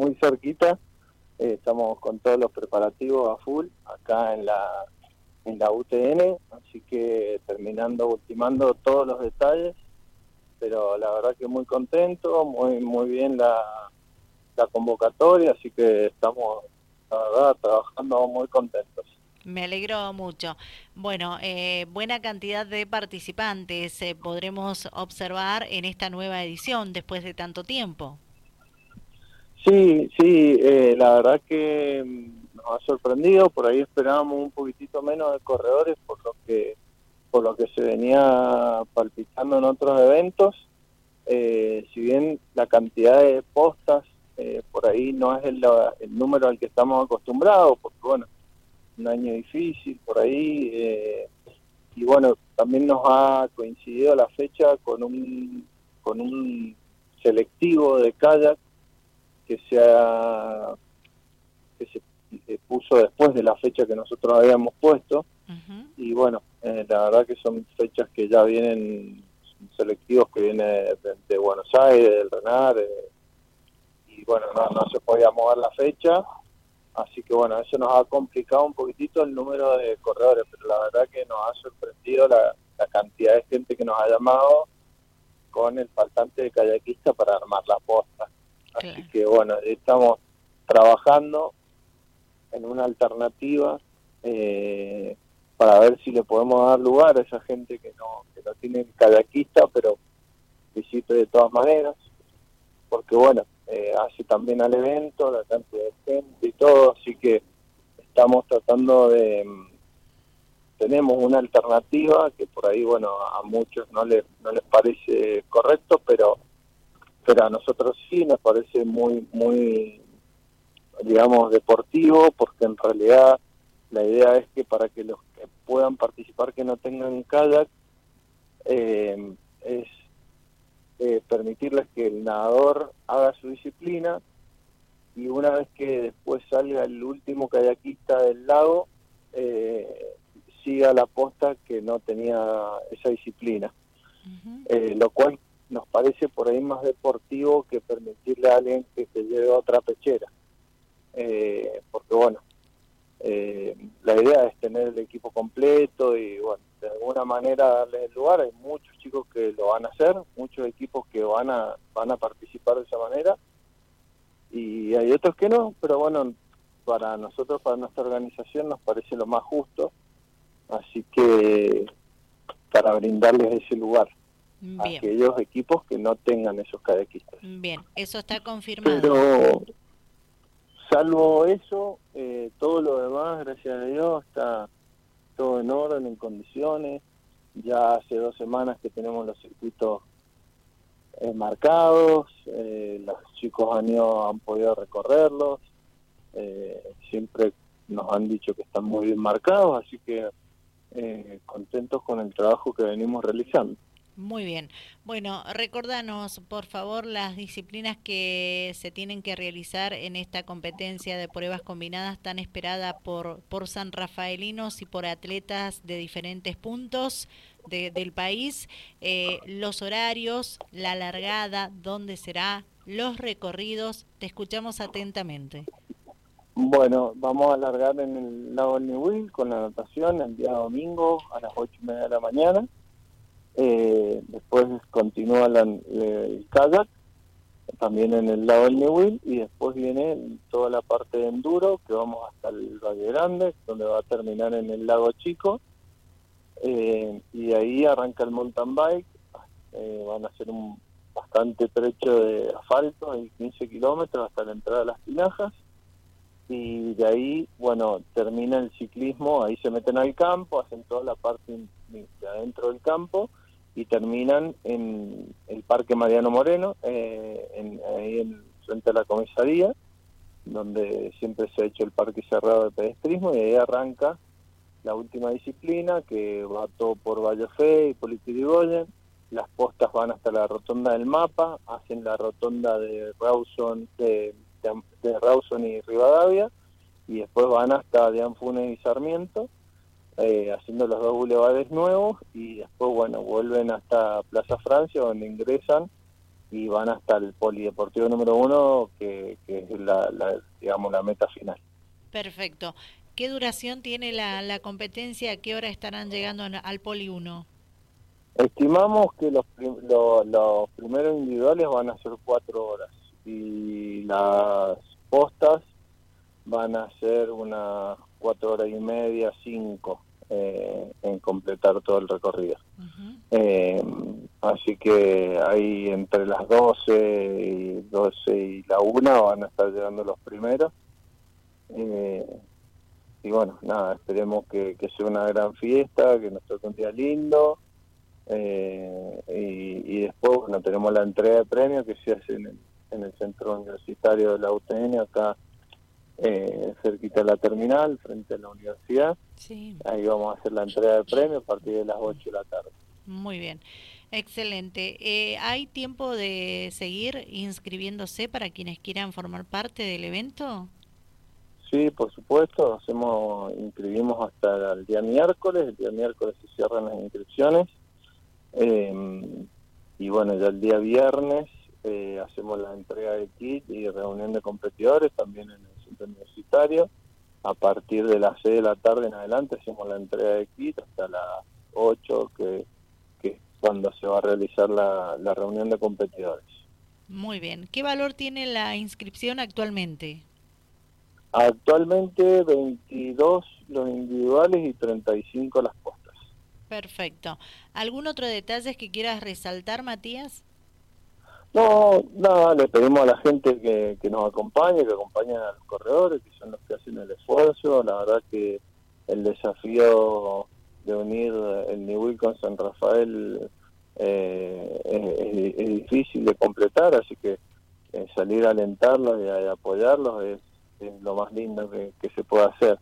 muy cerquita. Eh, estamos con todos los preparativos a full acá en la en la UTN, así que terminando, ultimando todos los detalles, pero la verdad que muy contento, muy muy bien la, la convocatoria, así que estamos, la verdad, trabajando muy contentos. Me alegro mucho. Bueno, eh, buena cantidad de participantes eh, podremos observar en esta nueva edición después de tanto tiempo. Sí, sí, eh, la verdad que mm, nos ha sorprendido. Por ahí esperábamos un poquitito menos de corredores por lo que por lo que se venía palpitando en otros eventos. si bien la cantidad de postas por ahí no es el, el número al que estamos acostumbrados, porque bueno un año difícil por ahí. Eh, y bueno, también nos ha coincidido la fecha con un, con un selectivo de kayak que se, que se puso después de la fecha que nosotros habíamos puesto. Y bueno, eh, la verdad que son fechas que ya vienen selectivos que vienen de, Buenos Aires, del Renar, eh, y bueno, no, no se podía mover la fecha Así que bueno, eso nos ha complicado un poquitito el número de corredores, pero la verdad que nos ha sorprendido la, cantidad de gente que nos ha llamado con el faltante de kayakista para armar la posta. Así que bueno, estamos trabajando en una alternativa eh, para ver si le podemos dar lugar a esa gente que no, que no tiene kayakista, pero visite de todas maneras, porque bueno, eh, hace también al evento, la cantidad de gente y todo, así que estamos tratando de... Mm, tenemos una alternativa que por ahí, bueno, a muchos no les, no les parece correcto, pero, pero a nosotros sí nos parece muy, muy, digamos, deportivo, porque en realidad la idea es que para que los que puedan participar que no tengan kayak, eh, es eh, permitirles que el nadador haga su disciplina y una vez que después salga el último kayakista del lago, eh, siga la posta que no tenía esa disciplina. Eh, lo cual nos parece por ahí más deportivo que permitirle a alguien que se lleve otra pechera. porque bueno, la idea es tener el equipo completo y bueno, de alguna manera darles el lugar. Hay muchos chicos que lo van a hacer, muchos equipos que van a, van a participar de esa manera y hay otros que no, pero bueno, para nosotros, para nuestra organización nos parece lo más justo, así que para brindarles ese lugar a aquellos equipos que no tengan esos cadequistas. Bien, eso está confirmado. Pero salvo eso, eh, todo lo demás, gracias a Dios, está todo en orden, en condiciones. Ya hace dos semanas que tenemos los circuitos eh, marcados, eh, los chicos han, ido, han podido recorrerlos, eh, siempre nos han dicho que están muy bien marcados, así que contentos con el trabajo que venimos realizando. Muy bien. Bueno, recordanos, por favor, las disciplinas que se tienen que realizar en esta competencia de pruebas combinadas tan esperada por, por San Rafaelinos y por atletas de diferentes puntos del país. Eh, los horarios, la largada, dónde será, los recorridos. Te escuchamos atentamente. Bueno, vamos a alargar en el lago Niwil con la natación el día domingo a las ocho y media de la mañana eh, después continúa el kayak, también en el lado del Newell, y después viene toda la parte de enduro, que vamos hasta el Valle Grande, donde va a terminar en el lago Chico, eh, y ahí arranca el mountain bike, eh, van a hacer un bastante trecho de asfalto, de 15 kilómetros hasta la entrada de las tinajas, y de ahí, bueno, termina el ciclismo, ahí se meten al campo, hacen toda la parte de adentro del campo, y terminan en el Parque Mariano Moreno, eh, en, ahí en, frente a la comisaría, donde siempre se ha hecho el parque cerrado de pedestrismo, y ahí arranca la última disciplina, que va todo por Fe y Politirigoyen, las postas van hasta la rotonda del mapa, hacen la rotonda de Rawson, de, de, y Rivadavia, y después van hasta Dianfunes y Sarmiento, eh, haciendo los dos bulevares nuevos y después, bueno, vuelven hasta Plaza Francia donde ingresan y van hasta el Polideportivo número uno, que, es la, digamos, la meta final. Perfecto. ¿Qué duración tiene la, la competencia? ¿A qué hora estarán llegando al Poli 1? Estimamos que los, los primeros individuales van a ser cuatro horas y las postas van a ser unas cuatro horas y media, cinco, eh, en completar todo el recorrido. Eh, así que ahí entre las 12 y 12 y la una van a estar llegando los primeros. Eh, y bueno, nada, esperemos que, sea una gran fiesta, que nos toque un día lindo. y, después, bueno, tenemos la entrega de premios que se hace en el, en el centro universitario de la UTN, acá eh, cerquita de la terminal, frente a la universidad. Ahí vamos a hacer la entrega de premio a partir de las 8 de la tarde. Muy bien, excelente. Eh, ¿Hay tiempo de seguir inscribiéndose para quienes quieran formar parte del evento? Sí, por supuesto, hacemos inscribimos hasta el día miércoles, el día miércoles se cierran las inscripciones. Eh, y bueno, ya el día viernes eh, hacemos la entrega de kit y reunión de competidores también en el universitario. A partir de las 6 de la tarde en adelante hacemos la entrega de kit hasta las 8, que, que es cuando se va a realizar la, la reunión de competidores. Muy bien. ¿Qué valor tiene la inscripción actualmente? Actualmente 22 los individuales y 35 las postas. Perfecto. ¿Algún otro detalle que quieras resaltar, Matías? No, nada, le pedimos a la gente que, que nos acompañe, que acompañen a los corredores, que son los que hacen el esfuerzo. La verdad que el desafío de unir el Niwil con San Rafael eh, es, difícil de completar, así que eh, salir a alentarlos y a, apoyarlos es, lo más lindo que, que se puede hacer.